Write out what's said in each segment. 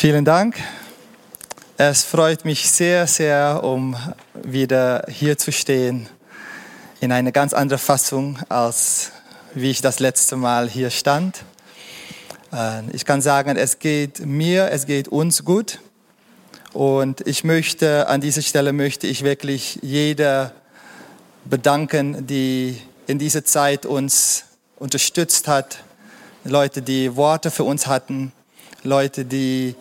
Vielen Dank. Es freut mich sehr, sehr, um wieder hier zu stehen in einer ganz anderen Fassung, als wie ich das letzte Mal hier stand. Äh, ich kann sagen, es geht mir, es geht uns gut. Und ich möchte, an dieser Stelle möchte ich wirklich jeder bedanken, die in dieser Zeit uns unterstützt hat. Leute, die Worte für uns hatten. Leute, die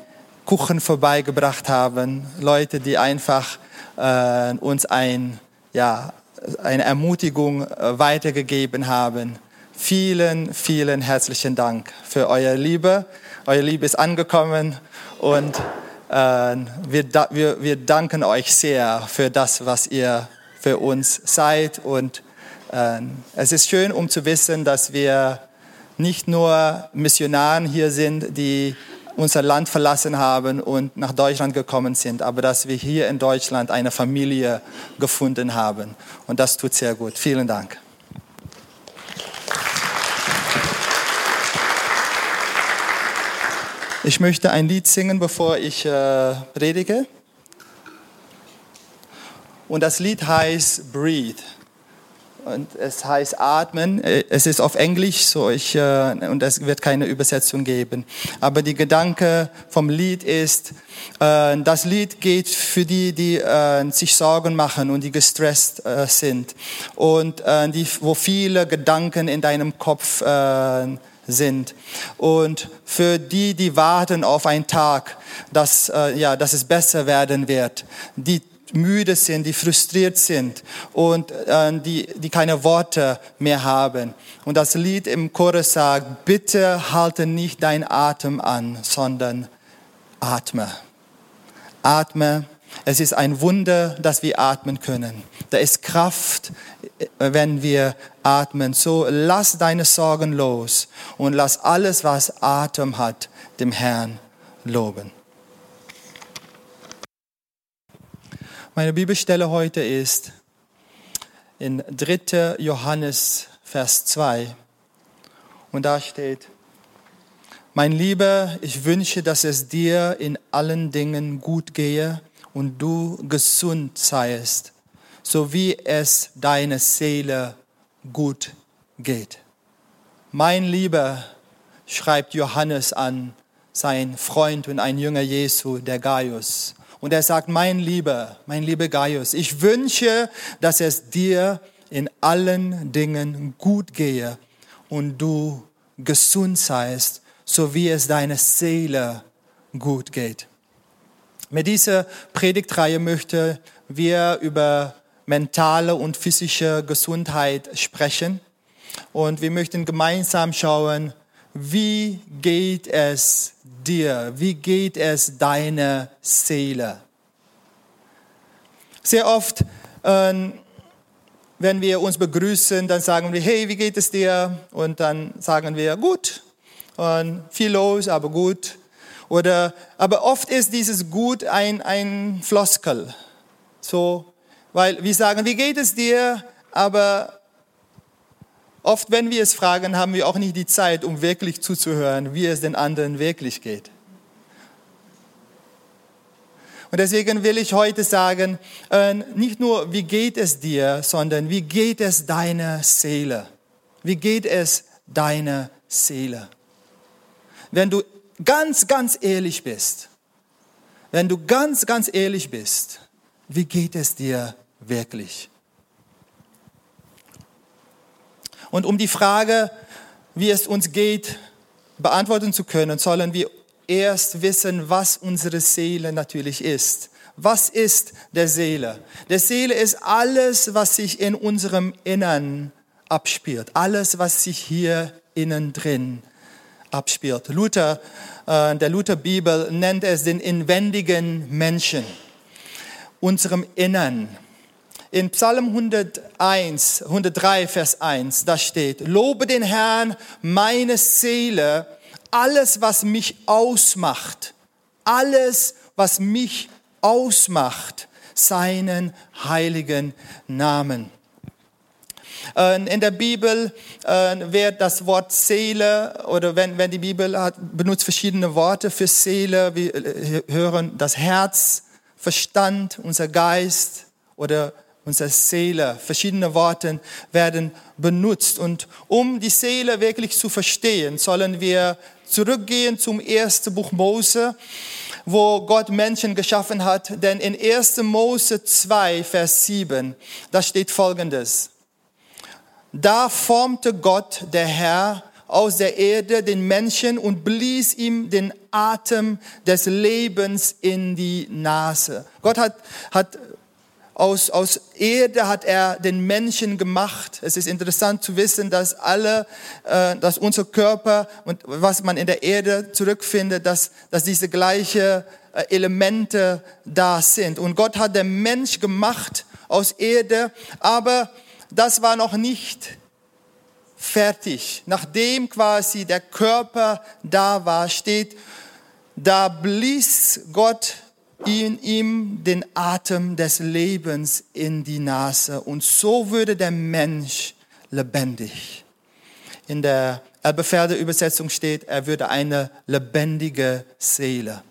Kuchen vorbeigebracht haben. Leute, die einfach äh, uns ein, ja, eine Ermutigung äh, weitergegeben haben. Vielen, vielen herzlichen Dank für eure Liebe. Eure Liebe ist angekommen und äh, wir, wir, wir danken euch sehr für das, was ihr für uns seid. Und äh, es ist schön, um zu wissen, dass wir nicht nur Missionaren hier sind, die unser Land verlassen haben und nach Deutschland gekommen sind, aber dass wir hier in Deutschland eine Familie gefunden haben. Und das tut sehr gut. Vielen Dank. Ich möchte ein Lied singen, bevor ich äh, predige. Und das Lied heißt Breathe und es heißt atmen. Äh, es ist auf Englisch so ich, äh, und es wird keine Übersetzung geben. Aber die Gedanke vom Lied ist, äh, das Lied geht für die, die äh, sich Sorgen machen und die gestresst äh, sind und äh, die, wo viele Gedanken in deinem Kopf sind. Und für die, die warten auf einen Tag, dass, ja, dass es besser werden wird, die müde sind, die frustriert sind und äh, die, die keine Worte mehr haben. Und das Lied im Chorus sagt, bitte halte nicht dein Atem an, sondern atme. Atme. Es ist ein Wunder, dass wir atmen können. Da ist Kraft, äh, wenn wir atmen. So lass deine Sorgen los und lass alles, was Atem hat, dem Herrn loben. Meine Bibelstelle heute ist in 3. Johannes, Vers 2. Und da steht, mein Lieber, ich wünsche, dass es dir in allen Dingen gut gehe und du gesund seiest, so wie es deine Seele gut geht. Mein Lieber, schreibt Johannes an, sein Freund und ein Jünger Jesu, der Gaius. Und er sagt, mein Lieber, mein lieber Gaius, ich wünsche, dass es dir in allen Dingen gut gehe und du gesund seist, so wie es deiner Seele gut geht. Mit dieser Predigtreihe möchten wir über mentale und physische Gesundheit sprechen. Und wir möchten gemeinsam schauen, wie geht es dir? Wie geht es deiner Seele? Sehr oft, äh, wenn wir uns begrüßen, dann sagen wir, hey, wie geht es dir? Und dann sagen wir, gut. Und viel los, aber gut. Oder, aber oft ist dieses Gut ein, ein Floskel. So, weil wir sagen, wie geht es dir? Aber Oft, wenn wir es fragen, haben wir auch nicht die Zeit, um wirklich zuzuhören, wie es den anderen wirklich geht. Und deswegen will ich heute sagen, äh, nicht nur, wie geht es dir, sondern wie geht es deiner Seele? Wie geht es deiner Seele? Wenn du ganz, ganz ehrlich bist, wenn du ganz, ganz ehrlich bist, wie geht es dir wirklich? Und um die Frage, wie es uns geht, beantworten zu können, sollen wir erst wissen, was unsere Seele natürlich ist. Was ist der Seele? Der Seele ist alles, was sich in unserem Innern abspielt. Alles, was sich hier innen drin abspielt. Luther, äh, der Luther-Bibel nennt es den inwendigen Menschen, unserem Innern. In Psalm 101, 103, Vers 1, da steht, Lobe den Herrn, meine Seele, alles, was mich ausmacht, alles, was mich ausmacht, seinen heiligen Namen. Äh, in der Bibel äh, wird das Wort Seele oder wenn, wenn die Bibel hat, benutzt verschiedene Worte für Seele. Wir äh, hören das Herz, Verstand, unser Geist oder unsere Seele. Verschiedene Worte werden benutzt. Und um die Seele wirklich zu verstehen, sollen wir zurückgehen zum ersten Buch Mose, wo Gott Menschen geschaffen hat. Denn in 1. Mose 2, Vers 7, da steht Folgendes. Da formte Gott, der Herr, aus der Erde den Menschen und blies ihm den Atem des Lebens in die Nase. Gott hat, hat aus, aus Erde hat er den Menschen gemacht. Es ist interessant zu wissen, dass alle, äh, dass unser Körper und was man in der Erde zurückfindet, dass, dass diese gleiche äh, Elemente da sind. Und Gott hat den Mensch gemacht aus Erde, aber das war noch nicht fertig. Nachdem quasi der Körper da war, steht, da blies Gott in ihm den Atem des Lebens in die Nase und so würde der Mensch lebendig. In der Elberfelder Übersetzung steht, er würde eine lebendige Seele.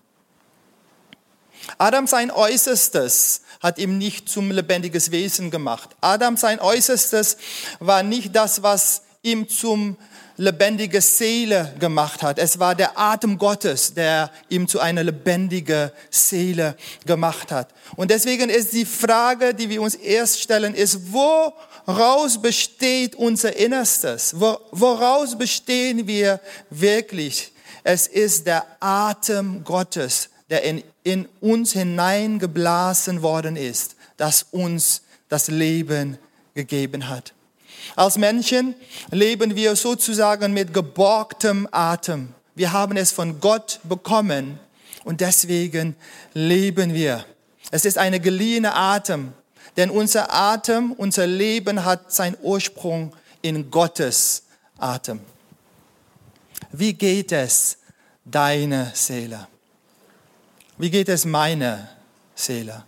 Adam sein Äußerstes hat ihm nicht zum lebendiges Wesen gemacht. Adam sein Äußerstes war nicht das, was ihm zum lebendige Seele gemacht hat. Es war der Atem Gottes, der ihm zu einer lebendigen Seele gemacht hat. Und deswegen ist die Frage, die wir uns erst stellen, ist, woraus besteht unser Innerstes? Woraus bestehen wir wirklich? Es ist der Atem Gottes, der in, in uns hineingeblasen worden ist, das uns das Leben gegeben hat. Als Menschen leben wir sozusagen mit geborgtem Atem. Wir haben es von Gott bekommen und deswegen leben wir. Es ist eine geliehene Atem, denn unser Atem, unser Leben hat seinen Ursprung in Gottes Atem. Wie geht es deine Seele? Wie geht es meine Seele?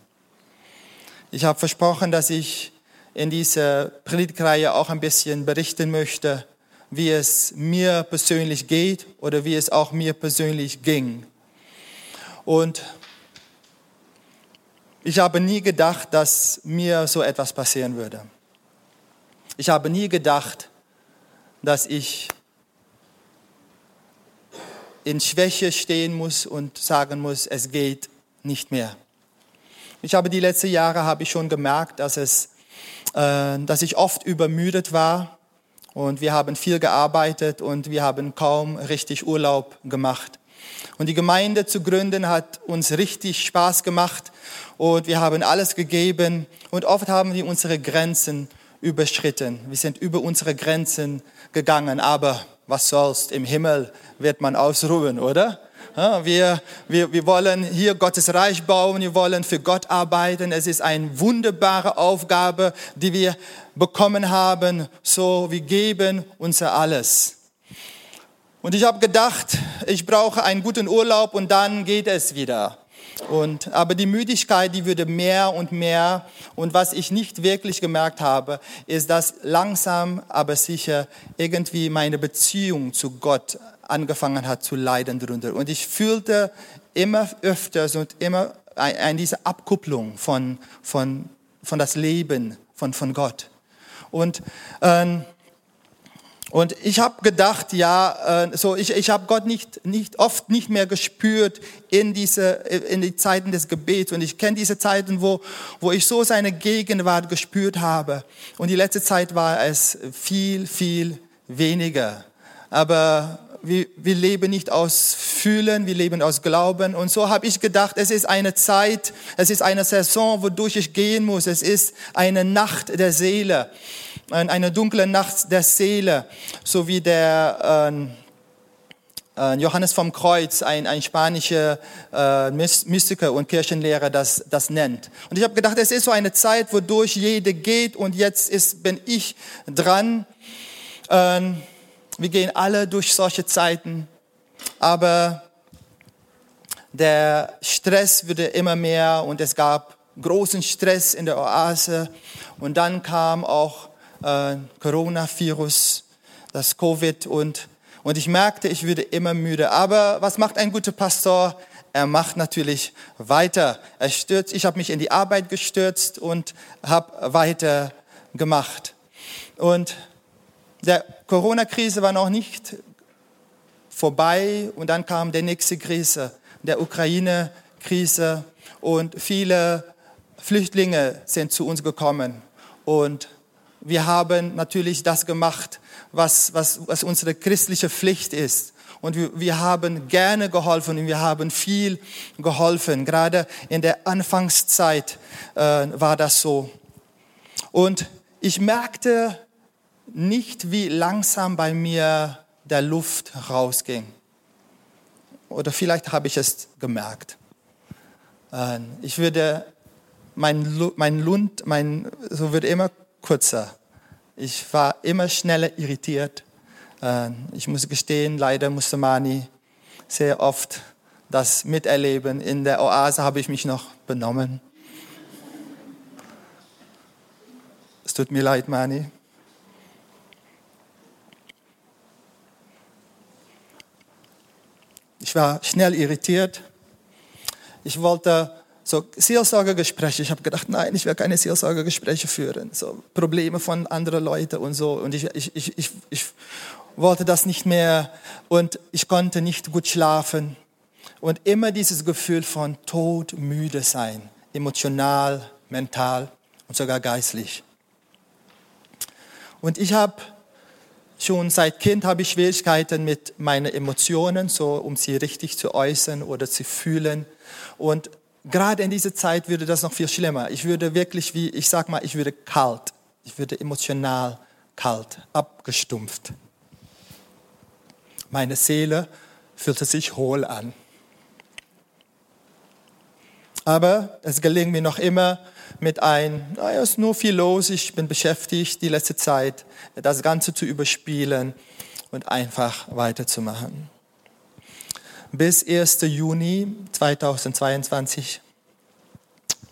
Ich habe versprochen, dass ich in dieser Predigtreihe auch ein bisschen berichten möchte, wie es mir persönlich geht oder wie es auch mir persönlich ging. Und ich habe nie gedacht, dass mir so etwas passieren würde. Ich habe nie gedacht, dass ich in Schwäche stehen muss und sagen muss, es geht nicht mehr. Ich habe die letzten Jahre habe ich schon gemerkt, dass es dass ich oft übermüdet war und wir haben viel gearbeitet und wir haben kaum richtig Urlaub gemacht. Und die Gemeinde zu gründen hat uns richtig Spaß gemacht und wir haben alles gegeben und oft haben wir unsere Grenzen überschritten. Wir sind über unsere Grenzen gegangen, aber was soll's, im Himmel wird man ausruhen, oder? Wir, wir, wir wollen hier Gottes Reich bauen, wir wollen für Gott arbeiten. Es ist eine wunderbare Aufgabe, die wir bekommen haben. So, wir geben unser alles. Und ich habe gedacht, ich brauche einen guten Urlaub und dann geht es wieder. Und, aber die Müdigkeit, die würde mehr und mehr. Und was ich nicht wirklich gemerkt habe, ist, dass langsam, aber sicher irgendwie meine Beziehung zu Gott angefangen hat zu leiden darunter. Und ich fühlte immer öfters und immer ein, diese Abkupplung von, von, von das Leben von, von Gott. Und, ähm, und ich habe gedacht, ja, äh, so ich, ich habe Gott nicht, nicht oft nicht mehr gespürt in diese in die Zeiten des Gebets und ich kenne diese Zeiten, wo wo ich so seine Gegenwart gespürt habe und die letzte Zeit war es viel viel weniger. Aber wir, wir leben nicht aus Fühlen, wir leben aus Glauben. Und so habe ich gedacht, es ist eine Zeit, es ist eine Saison, wodurch ich gehen muss. Es ist eine Nacht der Seele, eine dunkle Nacht der Seele, so wie der äh, äh Johannes vom Kreuz, ein, ein spanischer äh, Mystiker und Kirchenlehrer, das, das nennt. Und ich habe gedacht, es ist so eine Zeit, wodurch jede geht und jetzt ist, bin ich dran. Ähm, wir gehen alle durch solche Zeiten, aber der Stress wurde immer mehr und es gab großen Stress in der Oase und dann kam auch äh, Coronavirus, das Covid und, und ich merkte, ich würde immer müde. Aber was macht ein guter Pastor? Er macht natürlich weiter. Er stürzt, ich habe mich in die Arbeit gestürzt und habe weiter gemacht. Und der Corona-Krise war noch nicht vorbei und dann kam der nächste Krise, der Ukraine-Krise und viele Flüchtlinge sind zu uns gekommen und wir haben natürlich das gemacht, was, was, was unsere christliche Pflicht ist. Und wir, wir haben gerne geholfen und wir haben viel geholfen. Gerade in der Anfangszeit äh, war das so. Und ich merkte nicht, wie langsam bei mir der Luft rausging. Oder vielleicht habe ich es gemerkt. Äh, ich würde, mein, mein Lund, mein, so wird immer kürzer. Ich war immer schneller irritiert. Äh, ich muss gestehen, leider musste Mani sehr oft das miterleben. In der Oase habe ich mich noch benommen. Es tut mir leid, Mani. Ich war schnell irritiert. Ich wollte so Seelsorgegespräche. Ich habe gedacht, nein, ich will keine Seelsorgegespräche führen. So Probleme von anderen Leuten und so. Und ich, ich, ich, ich, ich wollte das nicht mehr und ich konnte nicht gut schlafen. Und immer dieses Gefühl von todmüde sein, emotional, mental und sogar geistlich. Und ich habe Schon seit Kind habe ich Schwierigkeiten mit meinen Emotionen, so um sie richtig zu äußern oder zu fühlen. Und gerade in dieser Zeit würde das noch viel schlimmer. Ich würde wirklich, wie ich sag mal, ich würde kalt. Ich würde emotional kalt, abgestumpft. Meine Seele fühlte sich hohl an. Aber es gelingt mir noch immer mit ein, naja, es ist nur viel los, ich bin beschäftigt die letzte Zeit, das Ganze zu überspielen und einfach weiterzumachen. Bis 1. Juni 2022.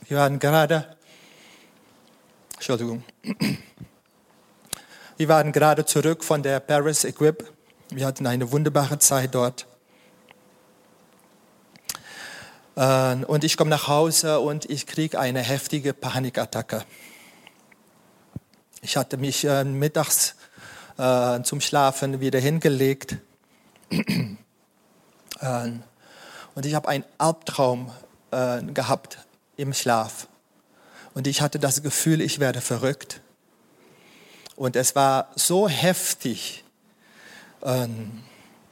Wir waren gerade, Entschuldigung, wir waren gerade zurück von der Paris Equip. Wir hatten eine wunderbare Zeit dort. Ähm, und ich komme nach Hause und ich kriege eine heftige Panikattacke. Ich hatte mich äh, mittags äh, zum Schlafen wieder hingelegt. Ähm, und ich habe einen Albtraum äh, gehabt im Schlaf. Und ich hatte das Gefühl, ich werde verrückt. Und es war so heftig. Ähm,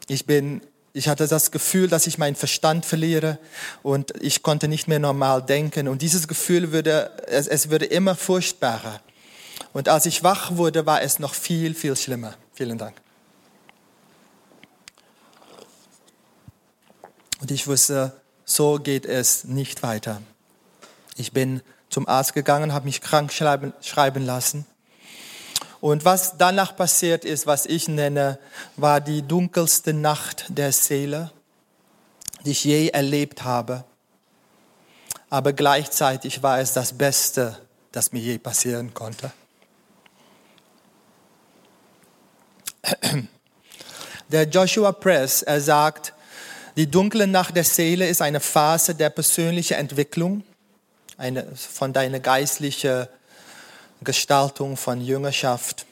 ich bin ich hatte das Gefühl, dass ich meinen Verstand verliere und ich konnte nicht mehr normal denken. Und dieses Gefühl würde, es, es würde immer furchtbarer. Und als ich wach wurde, war es noch viel, viel schlimmer. Vielen Dank. Und ich wusste, so geht es nicht weiter. Ich bin zum Arzt gegangen, habe mich krank schreiben, schreiben lassen. Und was danach passiert ist, was ich nenne, war die dunkelste Nacht der Seele, die ich je erlebt habe. Aber gleichzeitig war es das Beste, das mir je passieren konnte. Der Joshua Press, er sagt, die dunkle Nacht der Seele ist eine Phase der persönlichen Entwicklung, eine, von deiner geistlichen Gestaltung von Jüngerschaft,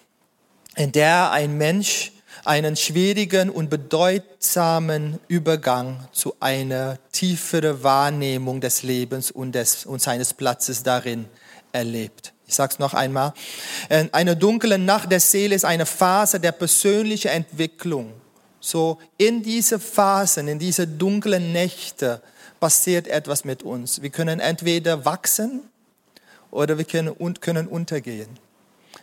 in der ein Mensch einen schwierigen und bedeutsamen Übergang zu einer tieferen Wahrnehmung des Lebens und, des, und seines Platzes darin erlebt. Ich sage es noch einmal. Eine dunkle Nacht der Seele ist eine Phase der persönlichen Entwicklung. So in diese Phasen, in diese dunklen Nächte passiert etwas mit uns. Wir können entweder wachsen oder wir können, untergehen.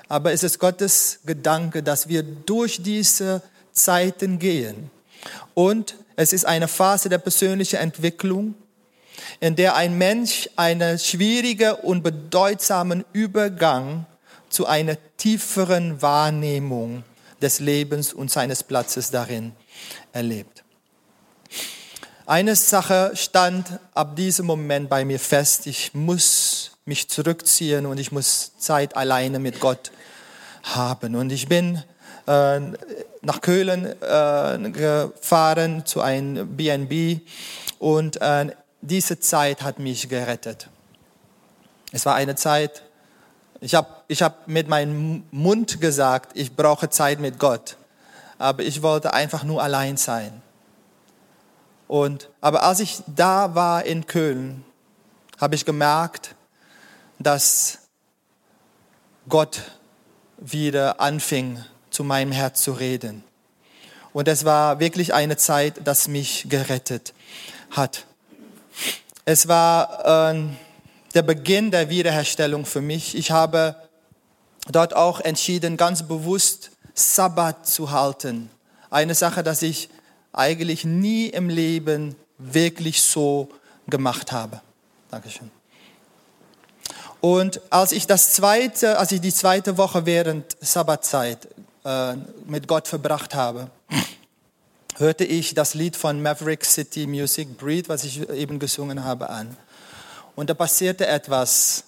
Aber es ist Gottes Gedanke, dass wir durch diese Zeiten gehen. Und es ist eine Phase der persönlichen Entwicklung, in der ein Mensch einen schwierigen und bedeutsamen Übergang zu einer tieferen Wahrnehmung des Lebens und seines Platzes darin erlebt. Eine Sache stand ab diesem Moment bei mir fest, ich muss mich zurückziehen und ich muss Zeit alleine mit Gott haben. Und ich bin äh, nach Köln äh, gefahren zu einem BNB und äh, diese Zeit hat mich gerettet. Es war eine Zeit, ich habe ich hab mit meinem Mund gesagt, ich brauche Zeit mit Gott, aber ich wollte einfach nur allein sein. Und, aber als ich da war in Köln, habe ich gemerkt, dass Gott wieder anfing, zu meinem Herz zu reden. Und es war wirklich eine Zeit, das mich gerettet hat. Es war äh, der Beginn der Wiederherstellung für mich. Ich habe dort auch entschieden, ganz bewusst Sabbat zu halten. Eine Sache, dass ich eigentlich nie im Leben wirklich so gemacht habe. Dankeschön. Und als ich das zweite, als ich die zweite Woche während Sabbatzeit äh, mit Gott verbracht habe, hörte ich das Lied von Maverick City Music Breed, was ich eben gesungen habe, an. Und da passierte etwas.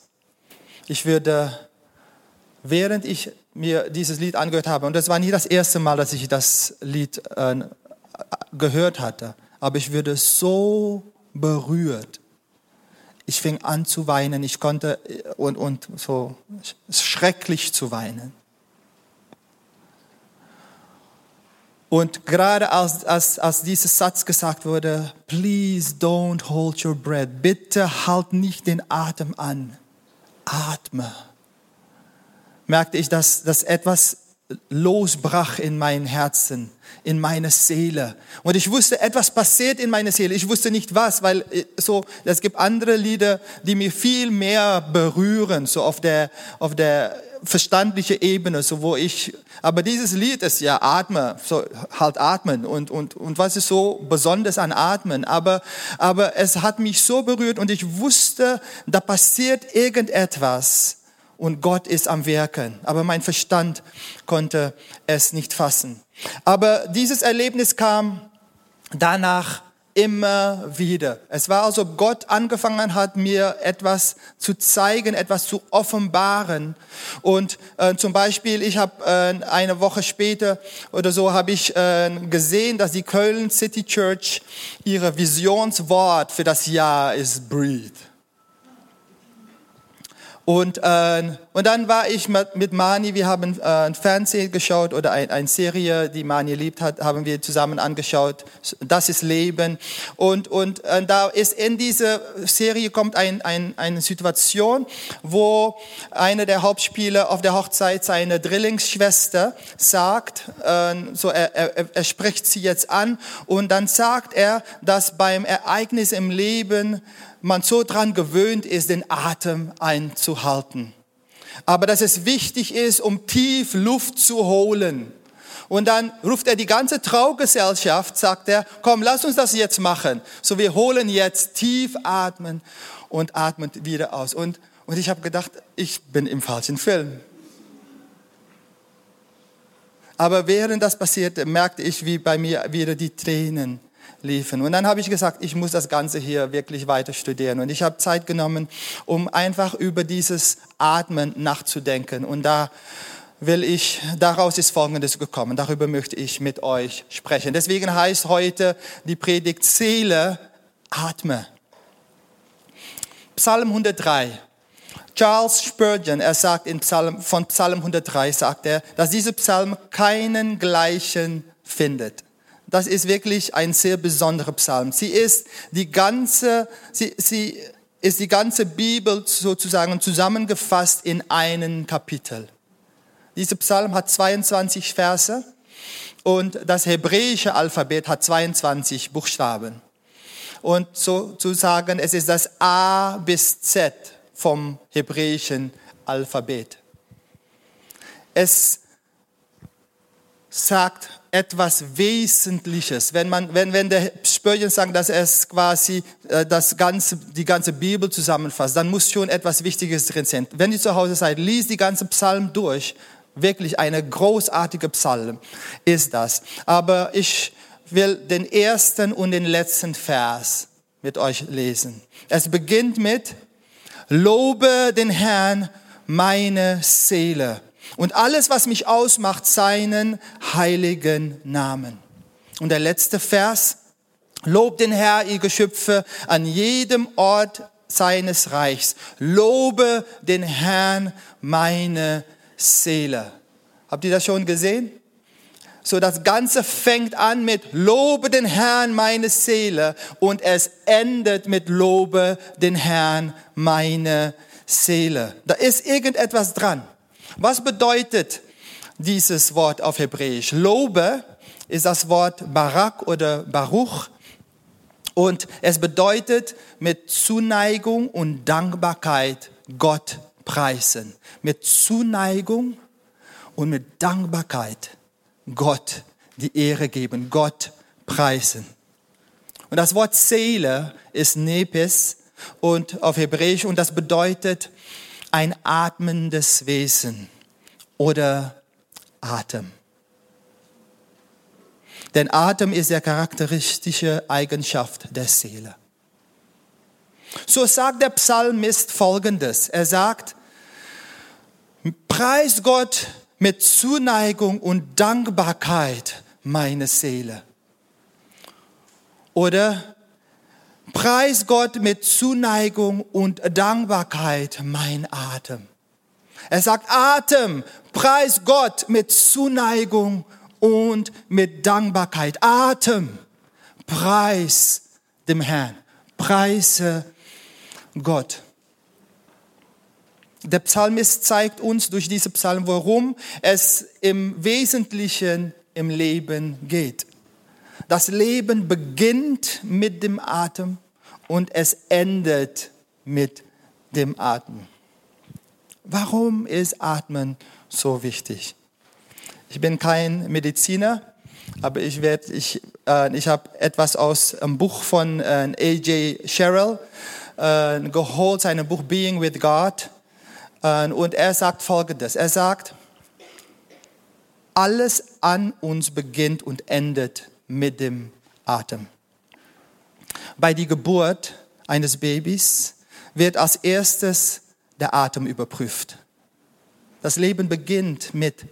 Ich würde, während ich mir dieses Lied angehört habe, und das war nicht das erste Mal, dass ich das Lied äh, gehört hatte, aber ich würde so berührt. Ich fing an zu weinen, ich konnte und, und so schrecklich zu weinen. Und gerade als, als, als dieser Satz gesagt wurde, please don't hold your breath, bitte halt nicht den Atem an, atme, merkte ich, dass, dass etwas losbrach in mein Herzen, in meine Seele. Und ich wusste, etwas passiert in meiner Seele. Ich wusste nicht was, weil äh, so, es gibt andere Lieder, die mir viel mehr berühren, so auf der, auf der verstandliche Ebene, so wo ich, aber dieses Lied ist ja Atmen, so halt atmen und, und, und was ist so besonders an Atmen, aber, aber es hat mich so berührt und ich wusste, da passiert irgendetwas und Gott ist am Werken, aber mein Verstand konnte es nicht fassen. Aber dieses Erlebnis kam danach immer wieder. Es war, als ob Gott angefangen hat, mir etwas zu zeigen, etwas zu offenbaren. Und äh, zum Beispiel, ich habe äh, eine Woche später oder so habe ich äh, gesehen, dass die Köln City Church ihre Visionswort für das Jahr ist Breathe. Und, äh, und dann war ich mit, mit Mani, wir haben äh, ein Fernsehen geschaut oder ein, eine Serie, die Mani liebt hat, haben wir zusammen angeschaut. Das ist Leben. Und, und äh, da ist in dieser Serie kommt ein, ein, eine Situation, wo einer der Hauptspieler auf der Hochzeit seine Drillingsschwester sagt, äh, so er, er, er spricht sie jetzt an und dann sagt er, dass beim Ereignis im Leben man so dran gewöhnt ist, den Atem einzuhalten. Aber dass es wichtig ist, um tief Luft zu holen. Und dann ruft er die ganze Traugesellschaft, sagt er, komm, lass uns das jetzt machen. So, wir holen jetzt tief atmen und atmen wieder aus. Und, und ich habe gedacht, ich bin im falschen Film. Aber während das passierte, merkte ich, wie bei mir wieder die Tränen liefen. Und dann habe ich gesagt, ich muss das Ganze hier wirklich weiter studieren. Und ich habe Zeit genommen, um einfach über dieses Atmen nachzudenken. Und da will ich, daraus ist Folgendes gekommen. Darüber möchte ich mit euch sprechen. Deswegen heißt heute die Predigt Seele, atme. Psalm 103. Charles Spurgeon, er sagt in Psalm, von Psalm 103, sagt er, dass dieser Psalm keinen gleichen findet. Das ist wirklich ein sehr besonderer Psalm. Sie ist die ganze, sie, sie ist die ganze Bibel sozusagen zusammengefasst in einen Kapitel. Dieser Psalm hat 22 Verse und das hebräische Alphabet hat 22 Buchstaben. Und sozusagen, es ist das A bis Z vom hebräischen Alphabet. Es sagt etwas Wesentliches. Wenn man, wenn, wenn der Spurgeon sagt, dass es quasi äh, das ganze, die ganze Bibel zusammenfasst, dann muss schon etwas Wichtiges drin sein. Wenn ihr zu Hause seid, liest die ganze Psalm durch. Wirklich eine großartige Psalm ist das. Aber ich will den ersten und den letzten Vers mit euch lesen. Es beginnt mit, Lobe den Herrn, meine Seele Und alles, was mich ausmacht, seinen heiligen Namen. Und der letzte Vers. Lobt den Herr, ihr Geschöpfe, an jedem Ort seines Reichs. Lobe den Herrn, meine Seele. Habt ihr das schon gesehen? So das Ganze fängt an mit Lobe den Herrn, meine Seele, und es endet mit Lobe den Herrn, meine Seele. Da ist irgendetwas dran. Was bedeutet dieses Wort auf Hebräisch? Lobe ist das Wort Barak oder Baruch. Und es bedeutet mit Zuneigung und Dankbarkeit Gott preisen. Mit Zuneigung und mit Dankbarkeit Gott die Ehre geben, Gott preisen. Und das Wort Seele ist Nepes und auf Hebräisch und das bedeutet ein atmendes Wesen oder Atem. Denn Atem ist der charakteristische Eigenschaft der Seele. So sagt der Psalmist Folgendes. Er sagt, preis Gott mit Zuneigung und Dankbarkeit meine Seele. Oder preis Gott mit Zuneigung und Dankbarkeit mein Atem. Er sagt, Atem, preis Gott mit Zuneigung und mit Dankbarkeit. Atem, preis dem Herrn, preise Gott. Der Psalmist zeigt uns durch diese Psalm, worum es im Wesentlichen im Leben geht. Das Leben beginnt mit dem Atem und es endet mit dem Atmen. Warum ist Atmen so wichtig? Ich bin kein Mediziner, aber ich, werd, ich, äh, ich habe etwas aus einem Buch von äh, A.J. Sherrill äh, geholt, sein Buch Being with God. Äh, und er sagt Folgendes. Er sagt, alles an uns beginnt und endet mit dem Atem. Bei der Geburt eines Babys wird als erstes der Atem überprüft. Das Leben beginnt mit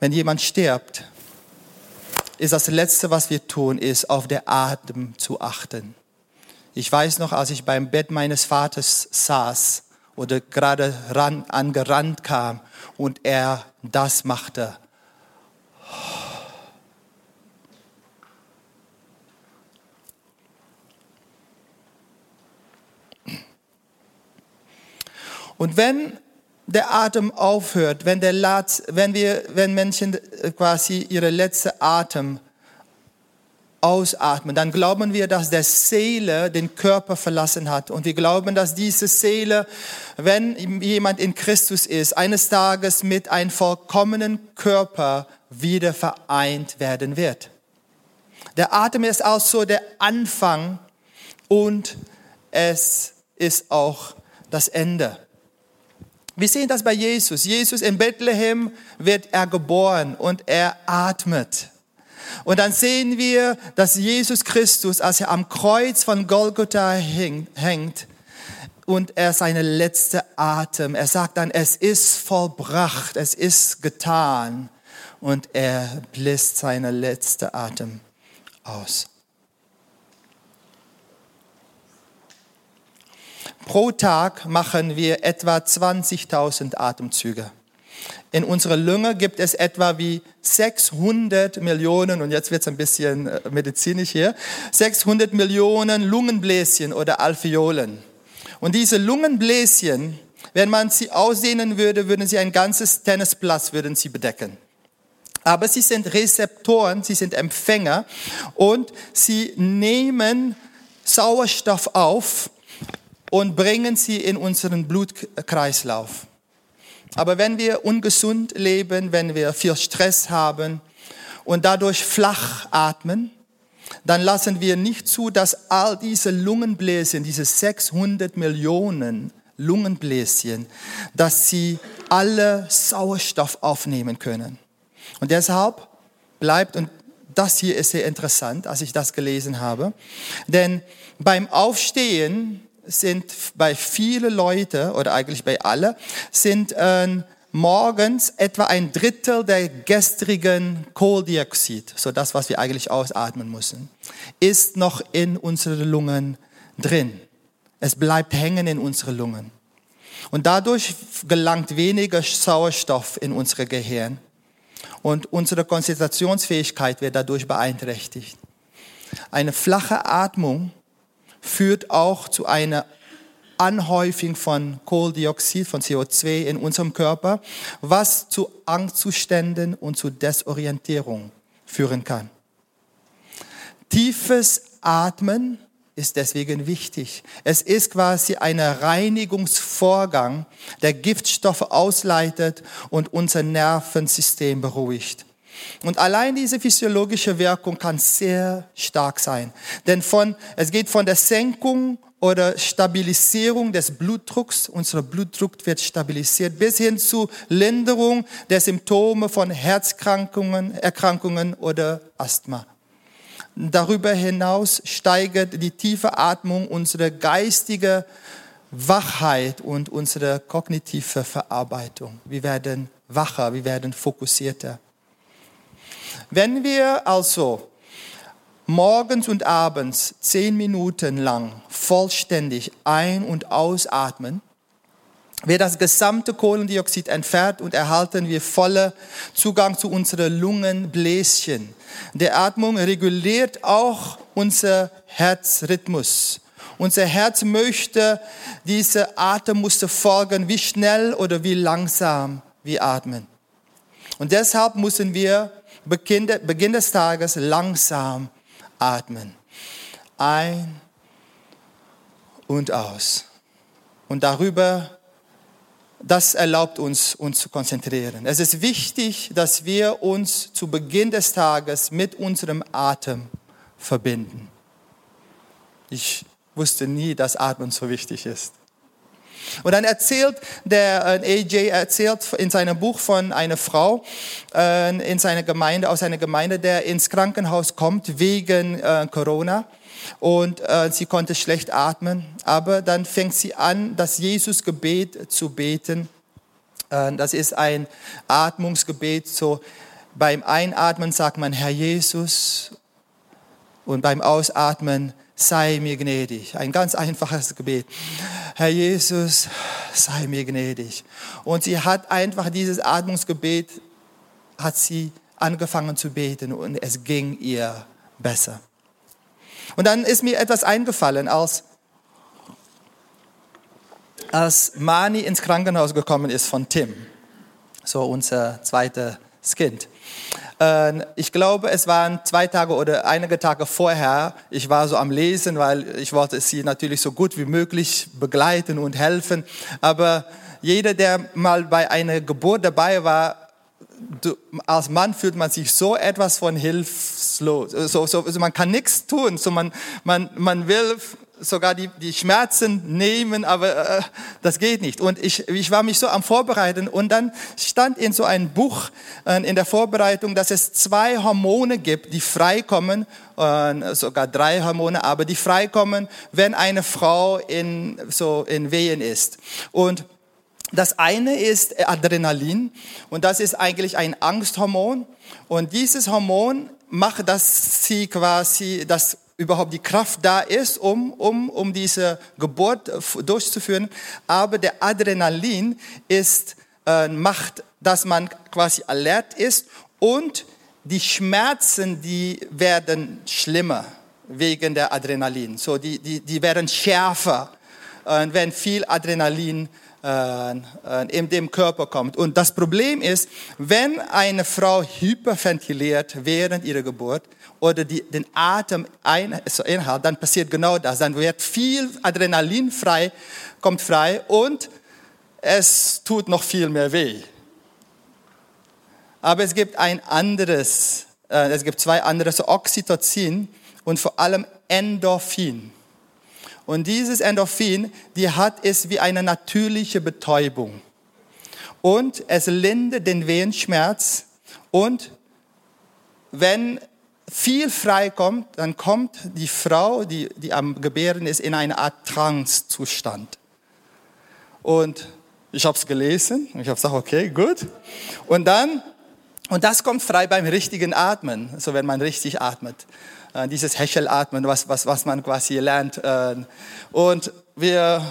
Wenn jemand stirbt, ist das Letzte, was wir tun, ist auf der Atem zu achten. Ich weiß noch, als ich beim Bett meines Vaters saß oder gerade ran, angerannt kam und er das machte. Und wenn der Atem aufhört, wenn, der Latz, wenn, wir, wenn Menschen quasi ihre letzte Atem ausatmen, dann glauben wir, dass der Seele den Körper verlassen hat. Und wir glauben, dass diese Seele, wenn jemand in Christus ist, eines Tages mit einem vollkommenen Körper wieder vereint werden wird. Der Atem ist also der Anfang und es ist auch das Ende. Wir sehen das bei Jesus. Jesus in Bethlehem wird er geboren und er atmet. Und dann sehen wir, dass Jesus Christus, als er am Kreuz von Golgotha hängt, und er seine letzte Atem, er sagt dann, es ist vollbracht, es ist getan. Und er bläst seine letzte Atem aus. Pro Tag machen wir etwa 20.000 Atemzüge. In unserer Lunge gibt es etwa wie 600 Millionen, und jetzt wird es ein bisschen äh, medizinisch hier, 600 Millionen Lungenbläschen oder Alveolen. Und diese Lungenbläschen, wenn man sie ausdehnen würde, würden sie ein ganzes Tennisplatz würden sie bedecken. Aber sie sind Rezeptoren, sie sind Empfänger und sie nehmen Sauerstoff auf und bringen sie in unseren Blutkreislauf. Aber wenn wir ungesund leben, wenn wir viel Stress haben und dadurch flach atmen, dann lassen wir nicht zu, dass all diese Lungenbläschen, diese 600 Millionen Lungenbläschen, dass sie alle Sauerstoff aufnehmen können. Und deshalb bleibt das hier ist sehr interessant, als ich das gelesen habe. Denn beim Aufstehen sind bei vielen Leute oder eigentlich bei alle sind äh, morgens etwa ein Drittel der gestrigen Kohlendioxid, so das, was wir eigentlich ausatmen müssen, ist noch in unseren Lungen drin. Es bleibt hängen in unseren Lungen. Und dadurch gelangt weniger Sauerstoff in unsere Gehirn. Und unsere Konzentrationsfähigkeit wird dadurch beeinträchtigt. Eine flache Atmung führt auch zu einer Anhäufung von Kohlendioxid, von CO2 in unserem Körper, was zu Angstzuständen und zu Desorientierung führen kann. Tiefes Atmen ist deswegen wichtig. Es ist quasi ein Reinigungsvorgang, der Giftstoffe ausleitet und unser Nervensystem beruhigt. Und allein diese physiologische Wirkung kann sehr stark sein. Denn von, es geht von der Senkung oder Stabilisierung des Blutdrucks, unser Blutdruck wird stabilisiert, bis hin zu Linderung der Symptome von Herzkrankungen, Erkrankungen oder Asthma. Darüber hinaus steigert die tiefe Atmung unsere geistige Wachheit und unsere kognitive Verarbeitung. Wir werden wacher, wir werden fokussierter. Wenn wir also morgens und abends zehn Minuten lang vollständig ein- und ausatmen, wird das gesamte Kohlendioxid entfernt und erhalten wir voller Zugang zu unseren Lungenbläschen. Der Atmung reguliert auch unser Herzrhythmus. Unser Herz möchte diese Atemmuster folgen, wie schnell oder wie langsam wir atmen. Und deshalb müssen wir Beginn des Tages langsam atmen. Ein und aus. Und darüber das erlaubt uns, uns zu konzentrieren. Es ist wichtig, dass wir uns zu Beginn des Tages mit unserem Atem verbinden. Ich wusste nie, dass Atmen so wichtig ist. Und dann erzählt der äh, AJ erzählt in seinem Buch von einer Frau äh, in seiner Gemeinde aus einer Gemeinde, der ins Krankenhaus kommt wegen äh, Corona und äh, sie konnte schlecht atmen. Aber dann fängt sie an, das Jesusgebet zu beten. Äh, das ist ein Atmungsgebet. So beim Einatmen sagt man Herr Jesus und beim Ausatmen sei mir gnädig. Ein ganz einfaches Gebet. Herr Jesus, sei mir gnädig. Und sie hat einfach dieses Atmungsgebet, hat sie angefangen zu beten und es ging ihr besser. Und dann ist mir etwas eingefallen, als, als Mani ins Krankenhaus gekommen ist von Tim, so unser zweites Kind. Ähm, ich glaube, es waren zwei Tage oder einige Tage vorher. Ich war so am Lesen, weil ich wollte sie natürlich so gut wie möglich begleiten und helfen. Aber jeder, der mal bei einer Geburt dabei war, du, als Mann fühlt man sich so etwas von hilflos. So, so, also man kann nichts tun. So man, man, man will sogar die, die Schmerzen nehmen, aber äh, das geht nicht. Und ich, ich war mich so am Vorbereiten und dann stand in so einem Buch äh, in der Vorbereitung, dass es zwei Hormone gibt, die freikommen, äh, sogar drei Hormone, aber die freikommen, wenn eine Frau in, so in Wehen ist. Und das eine ist Adrenalin und das ist eigentlich ein Angsthormon und dieses Hormon macht, dass sie quasi, dass überhaupt die Kraft da ist, um, um, um diese Geburt durchzuführen. Aber der Adrenalin ist, äh, macht, dass man quasi alert ist und die Schmerzen, die werden schlimmer wegen der Adrenalin. So, die, die, die werden schärfer, äh, wenn viel Adrenalin äh, äh, in dem Körper kommt. Und das Problem ist, wenn eine Frau hyperventiliert während ihrer Geburt oder die, den Atem ein, so inhalt, dann passiert genau das. Dann wird viel Adrenalin frei, kommt frei und es tut noch viel mehr weh. Aber es gibt ein anderes, äh, es gibt zwei andere, so Oxytocin und vor allem Endorphin. Und dieses Endorphin, die hat es wie eine natürliche Betäubung. Und es lindert den Wehenschmerz. Und wenn viel freikommt, dann kommt die Frau, die, die am Gebären ist, in eine Art Trance-Zustand. Und ich habe es gelesen und ich habe gesagt, okay, gut. Und dann, und das kommt frei beim richtigen Atmen, also wenn man richtig atmet. Äh, dieses Hechelatmen, was, was, was man quasi lernt. Äh, und wir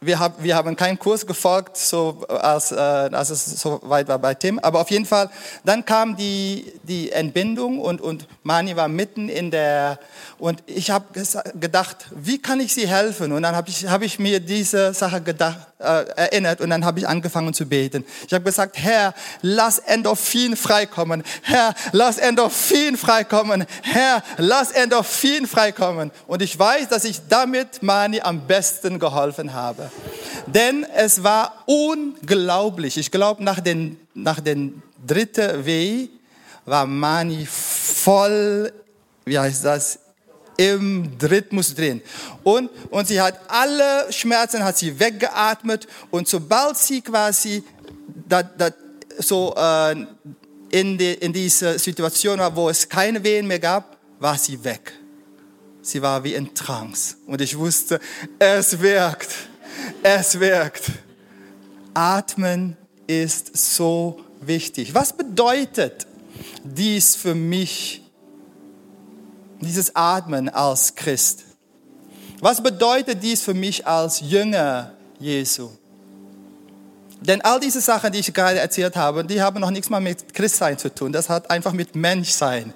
wir, hab, wir haben keinen Kurs gefolgt, so als, äh, als es so weit war bei Tim. Aber auf jeden Fall, dann kam die, die Entbindung und, und Mani war mitten in der, und ich habe gedacht, wie kann ich sie helfen? Und dann habe ich, hab ich mir diese Sache gedacht, äh, erinnert und dann habe ich angefangen zu beten. Ich habe gesagt, Herr, lass Endorphin freikommen. Herr, lass Endorphin freikommen. Herr, lass Endorphin freikommen. Und ich weiß, dass ich damit Mani am besten geholfen habe. Denn es war unglaublich. Ich glaube, nach den, nach den dritten Weh war Mani voll, wie heißt das, im Rhythmus drin. Und, und sie hat alle Schmerzen hat sie weggeatmet und sobald sie quasi da, da, so äh, in, die, in diese Situation war, wo es keine Wehen mehr gab, war sie weg. Sie war wie in Trance. Und ich wusste, es wirkt. Es wirkt. Atmen ist so wichtig. Was bedeutet dies für mich dieses Atmen als Christ? Was bedeutet dies für mich als Jünger Jesu? Denn all diese Sachen, die ich gerade erzählt habe, die haben noch nichts mal mit Christsein zu tun. Das hat einfach mit Menschsein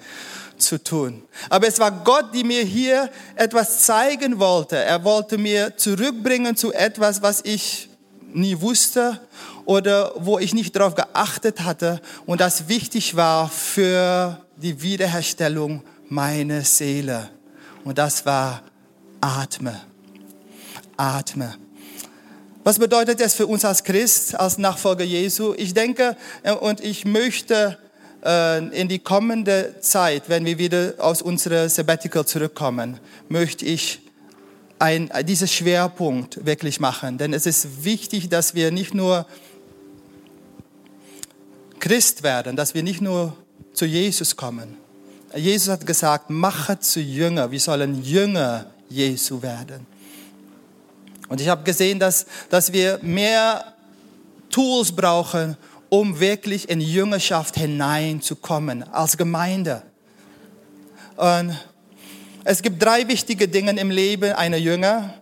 zu tun. Aber es war Gott, die mir hier etwas zeigen wollte. Er wollte mir zurückbringen zu etwas, was ich nie wusste oder wo ich nicht darauf geachtet hatte und das wichtig war für die Wiederherstellung meine Seele. Und das war Atme. Atme. Was bedeutet das für uns als Christ, als Nachfolger Jesu? Ich denke äh, und ich möchte in die kommende Zeit, wenn wir wieder aus unserer Sabbatical zurückkommen, möchte ich ein, diesen Schwerpunkt wirklich machen. Denn es ist wichtig, dass wir nicht nur Christ werden, dass wir nicht nur zu Jesus kommen, Jesus hat gesagt, mache zu Jünger. Wir sollen Jünger Jesu werden. Und ich habe gesehen, dass, dass wir mehr Tools brauchen, um wirklich in Jüngerschaft hineinzukommen als Gemeinde. Und es gibt drei wichtige Dinge im Leben einer Jünger.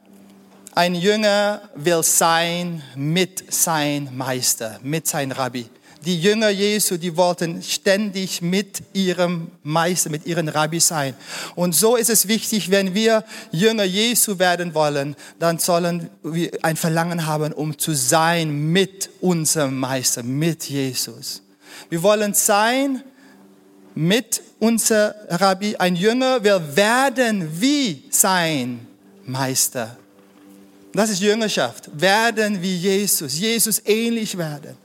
Ein Jünger will sein mit sein Meister, mit sein Rabbi die Jünger Jesu, die wollten ständig mit ihrem Meister, mit ihrem Rabbi sein. Und so ist es wichtig, wenn wir Jünger Jesu werden wollen, dann sollen wir ein Verlangen haben, um zu sein mit unserem Meister, mit Jesus. Wir wollen sein mit unser Rabbi. Ein Jünger will werden wie sein Meister. Das ist Jüngerschaft. Werden wie Jesus. Jesus ähnlich werden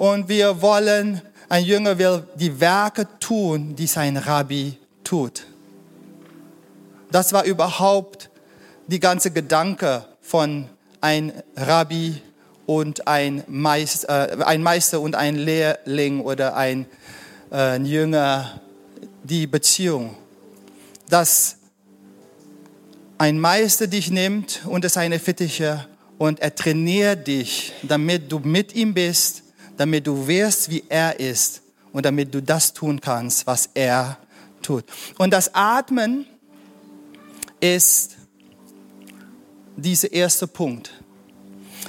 und wir wollen, ein Jünger will die Werke tun, die sein Rabbi tut. Das war überhaupt die ganze Gedanke von ein Rabbi und ein Meister, äh, ein Meister und ein Lehrling oder ein äh, Jünger, die Beziehung. Dass ein Meister dich nimmt unter seine Fittiche und er trainiert dich, damit du mit ihm bist damit du wirst, wie er ist und damit du das tun kannst, was er tut. Und das Atmen ist dieser erste Punkt.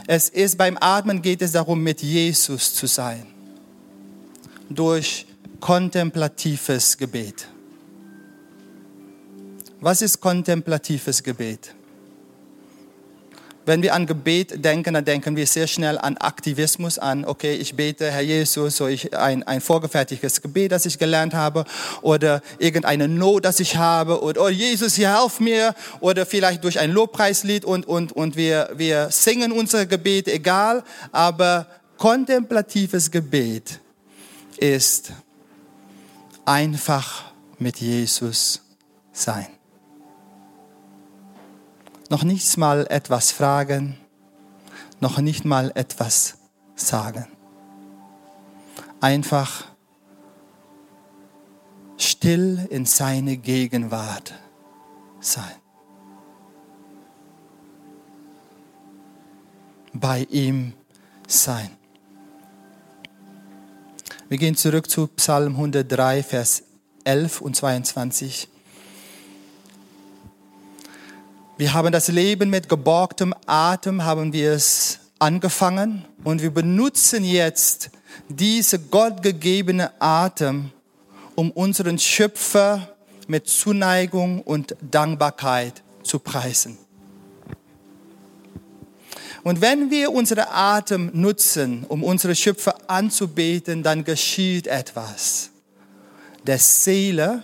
Es ist beim Atmen geht es darum, mit Jesus zu sein. Durch kontemplatives Gebet. Was ist kontemplatives Gebet? Wenn wir an Gebet denken, dann denken wir sehr schnell an Aktivismus, an, okay, ich bete, Herr Jesus, so ich ein, ein vorgefertigtes Gebet, das ich gelernt habe, oder irgendeine Not, das ich habe, oder oh Jesus, hier helf mir, oder vielleicht durch ein Lobpreislied und, und, und wir, wir singen unser Gebet, egal, aber kontemplatives Gebet ist einfach mit Jesus sein noch nicht mal etwas fragen, noch nicht mal etwas sagen. Einfach still in seine Gegenwart sein. Bei ihm sein. Wir gehen zurück zu Psalm 103, Vers 11 und 22. Wir haben das Leben mit geborgtem Atem, haben wir es angefangen und wir benutzen jetzt diese gottgegebene Atem, um unseren Schöpfer mit Zuneigung und Dankbarkeit zu preisen. Und wenn wir unsere Atem nutzen, um unsere Schöpfer anzubeten, dann geschieht etwas. Der Seele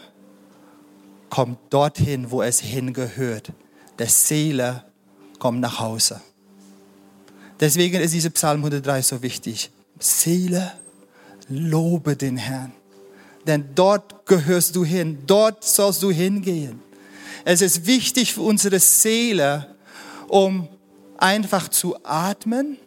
kommt dorthin, wo es hingehört der Seele kommt nach Hause. Deswegen ist dieser Psalm 103 so wichtig. Seele, lobe den Herrn. Denn dort gehörst du hin, dort sollst du hingehen. Es ist wichtig für unsere Seele, um einfach zu atmen,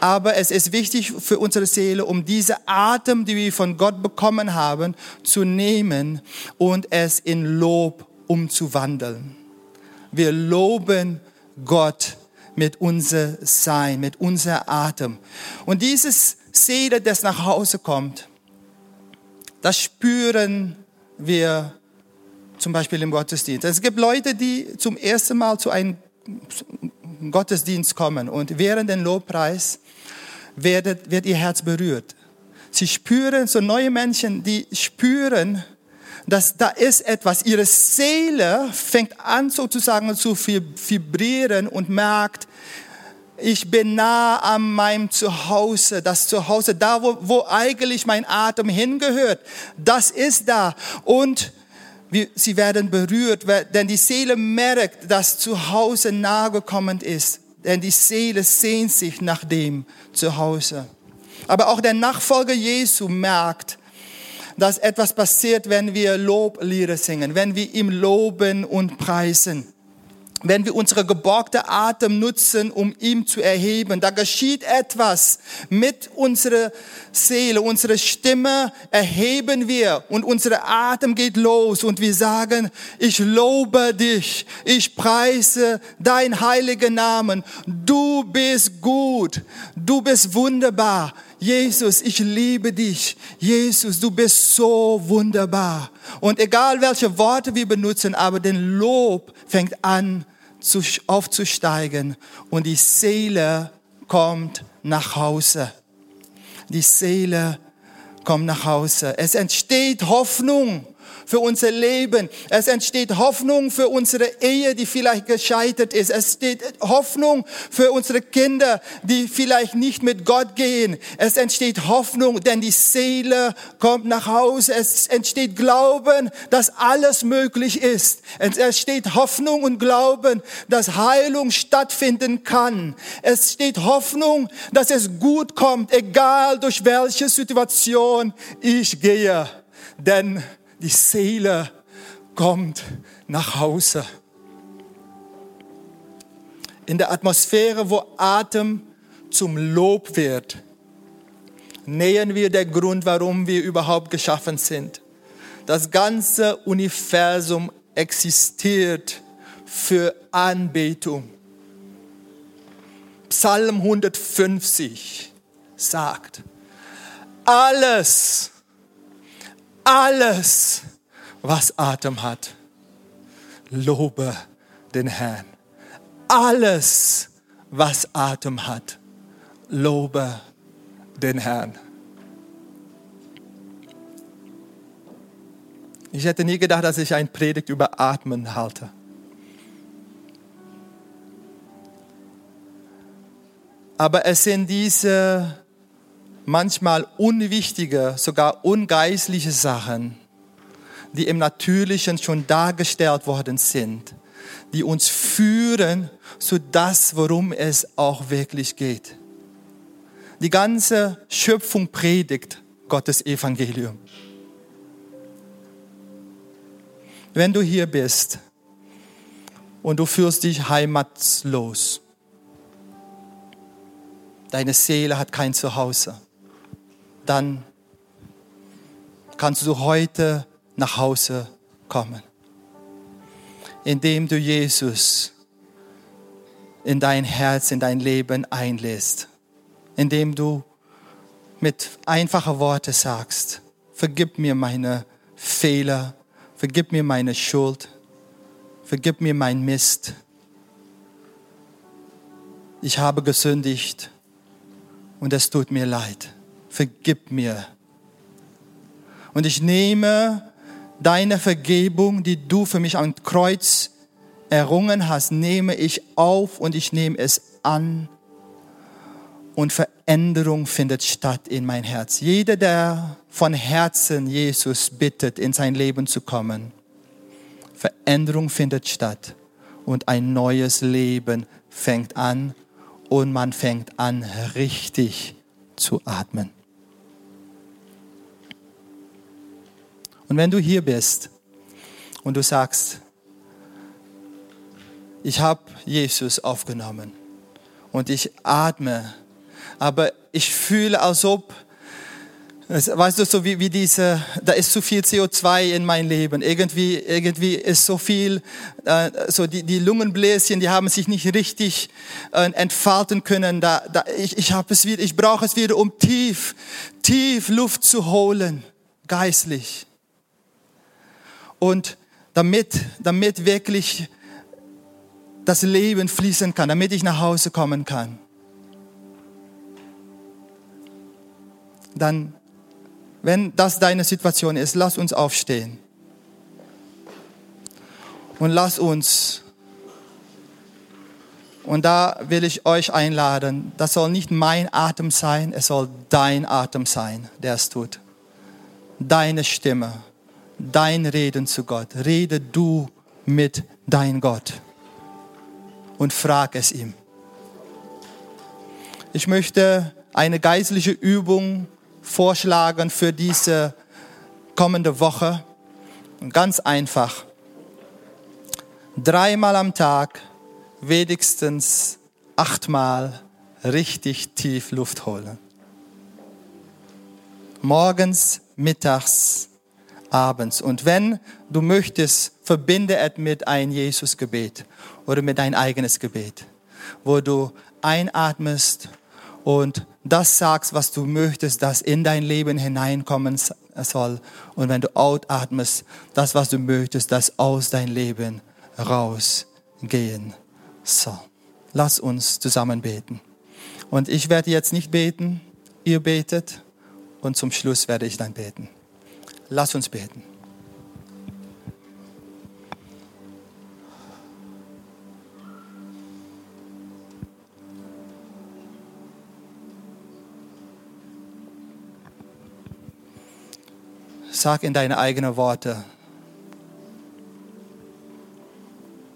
aber es ist wichtig für unsere Seele, um diese Atem, die wir von Gott bekommen haben, zu nehmen und es in Lob umzuwandeln. Wir loben Gott mit unser Sein, mit unser Atem. Und dieses Seele, das nach Hause kommt, das spüren wir zum Beispiel im Gottesdienst. Es gibt Leute, die zum ersten Mal zu einem Gottesdienst kommen und während dem Lobpreis wird, wird ihr Herz berührt. Sie spüren, so neue Menschen, die spüren, dass da ist etwas. Ihre Seele fängt an sozusagen zu vibrieren und merkt, ich bin nah an meinem Zuhause, das Zuhause, da wo, wo eigentlich mein Atem hingehört, das ist da. Und sie werden berührt, denn die Seele merkt, dass Zuhause nahe gekommen ist. Denn die Seele sehnt sich nach dem Zuhause. Aber auch der Nachfolger Jesu merkt, dass etwas passiert, wenn wir Loblieder singen, wenn wir ihm loben und preisen. Wenn wir unsere geborgte Atem nutzen, um ihm zu erheben, da geschieht etwas mit unserer Seele, unsere Stimme erheben wir und unsere Atem geht los und wir sagen, ich lobe dich, ich preise dein heiligen Namen, du bist gut, du bist wunderbar, Jesus, ich liebe dich. Jesus, du bist so wunderbar. Und egal welche Worte wir benutzen, aber den Lob fängt an aufzusteigen und die Seele kommt nach Hause. Die Seele kommt nach Hause. Es entsteht Hoffnung für unser Leben. Es entsteht Hoffnung für unsere Ehe, die vielleicht gescheitert ist. Es entsteht Hoffnung für unsere Kinder, die vielleicht nicht mit Gott gehen. Es entsteht Hoffnung, denn die Seele kommt nach Hause. Es entsteht Glauben, dass alles möglich ist. Es entsteht Hoffnung und Glauben, dass Heilung stattfinden kann. Es steht Hoffnung, dass es gut kommt, egal durch welche Situation ich gehe. Denn die Seele kommt nach Hause. In der Atmosphäre, wo Atem zum Lob wird, nähern wir der Grund, warum wir überhaupt geschaffen sind. Das ganze Universum existiert für Anbetung. Psalm 150 sagt, alles alles, was Atem hat, lobe den Herrn. Alles, was Atem hat, lobe den Herrn. Ich hätte nie gedacht, dass ich ein Predigt über Atmen halte. Aber es sind diese manchmal unwichtige, sogar ungeistliche Sachen, die im Natürlichen schon dargestellt worden sind, die uns führen zu das, worum es auch wirklich geht. Die ganze Schöpfung predigt Gottes Evangelium. Wenn du hier bist und du fühlst dich heimatlos, deine Seele hat kein Zuhause, dann kannst du heute nach Hause kommen. Indem du Jesus in dein Herz, in dein Leben einlässt. Indem du mit einfachen Worten sagst, vergib mir meine Fehler, vergib mir meine Schuld, vergib mir mein Mist. Ich habe gesündigt und es tut mir leid. Vergib mir. Und ich nehme deine Vergebung, die du für mich am Kreuz errungen hast, nehme ich auf und ich nehme es an. Und Veränderung findet statt in mein Herz. Jeder, der von Herzen Jesus bittet, in sein Leben zu kommen, Veränderung findet statt und ein neues Leben fängt an und man fängt an, richtig zu atmen. Und wenn du hier bist und du sagst, ich habe Jesus aufgenommen und ich atme, aber ich fühle, als ob, weißt du, so wie, wie diese, da ist zu viel CO2 in meinem Leben. Irgendwie, irgendwie ist so viel, äh, so die, die Lungenbläschen, die haben sich nicht richtig äh, entfalten können. Da, da, ich ich ich brauche es wieder, um tief, tief Luft zu holen, geistlich. Und damit, damit wirklich das Leben fließen kann, damit ich nach Hause kommen kann, dann, wenn das deine Situation ist, lass uns aufstehen. Und lass uns, und da will ich euch einladen, das soll nicht mein Atem sein, es soll dein Atem sein, der es tut. Deine Stimme dein Reden zu Gott. Rede du mit dein Gott und frag es ihm. Ich möchte eine geistliche Übung vorschlagen für diese kommende Woche. Ganz einfach. Dreimal am Tag, wenigstens achtmal richtig tief Luft holen. Morgens, mittags, abends. Und wenn du möchtest, verbinde es mit ein Jesusgebet oder mit dein eigenes Gebet, wo du einatmest und das sagst, was du möchtest, das in dein Leben hineinkommen soll. Und wenn du ausatmest, das, was du möchtest, das aus dein Leben rausgehen soll. Lass uns zusammen beten. Und ich werde jetzt nicht beten, ihr betet und zum Schluss werde ich dann beten. Lass uns beten. Sag in deine eigenen Worte.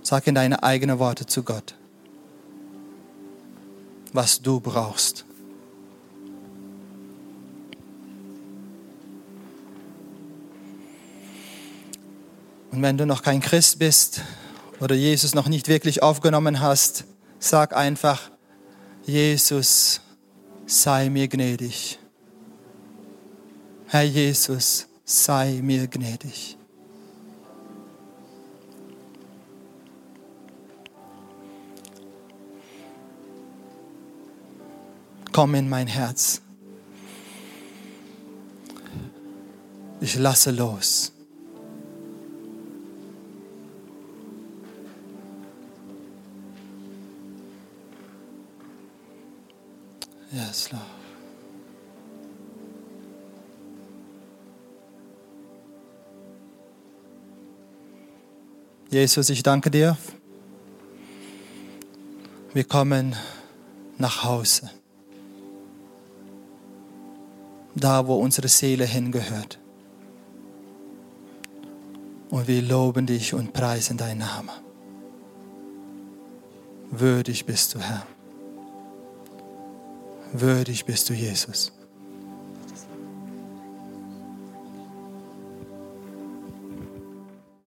Sag in deine eigenen Worte zu Gott, was du brauchst. Und wenn du noch kein Christ bist oder Jesus noch nicht wirklich aufgenommen hast, sag einfach, Jesus, sei mir gnädig. Herr Jesus, sei mir gnädig. Komm in mein Herz. Ich lasse los. Yes, Lord. Jesus, ich danke dir. Wir kommen nach Hause. Da, wo unsere Seele hingehört. Und wir loben dich und preisen deinen Namen. Würdig bist du, Herr. Würdig bist du, Jesus.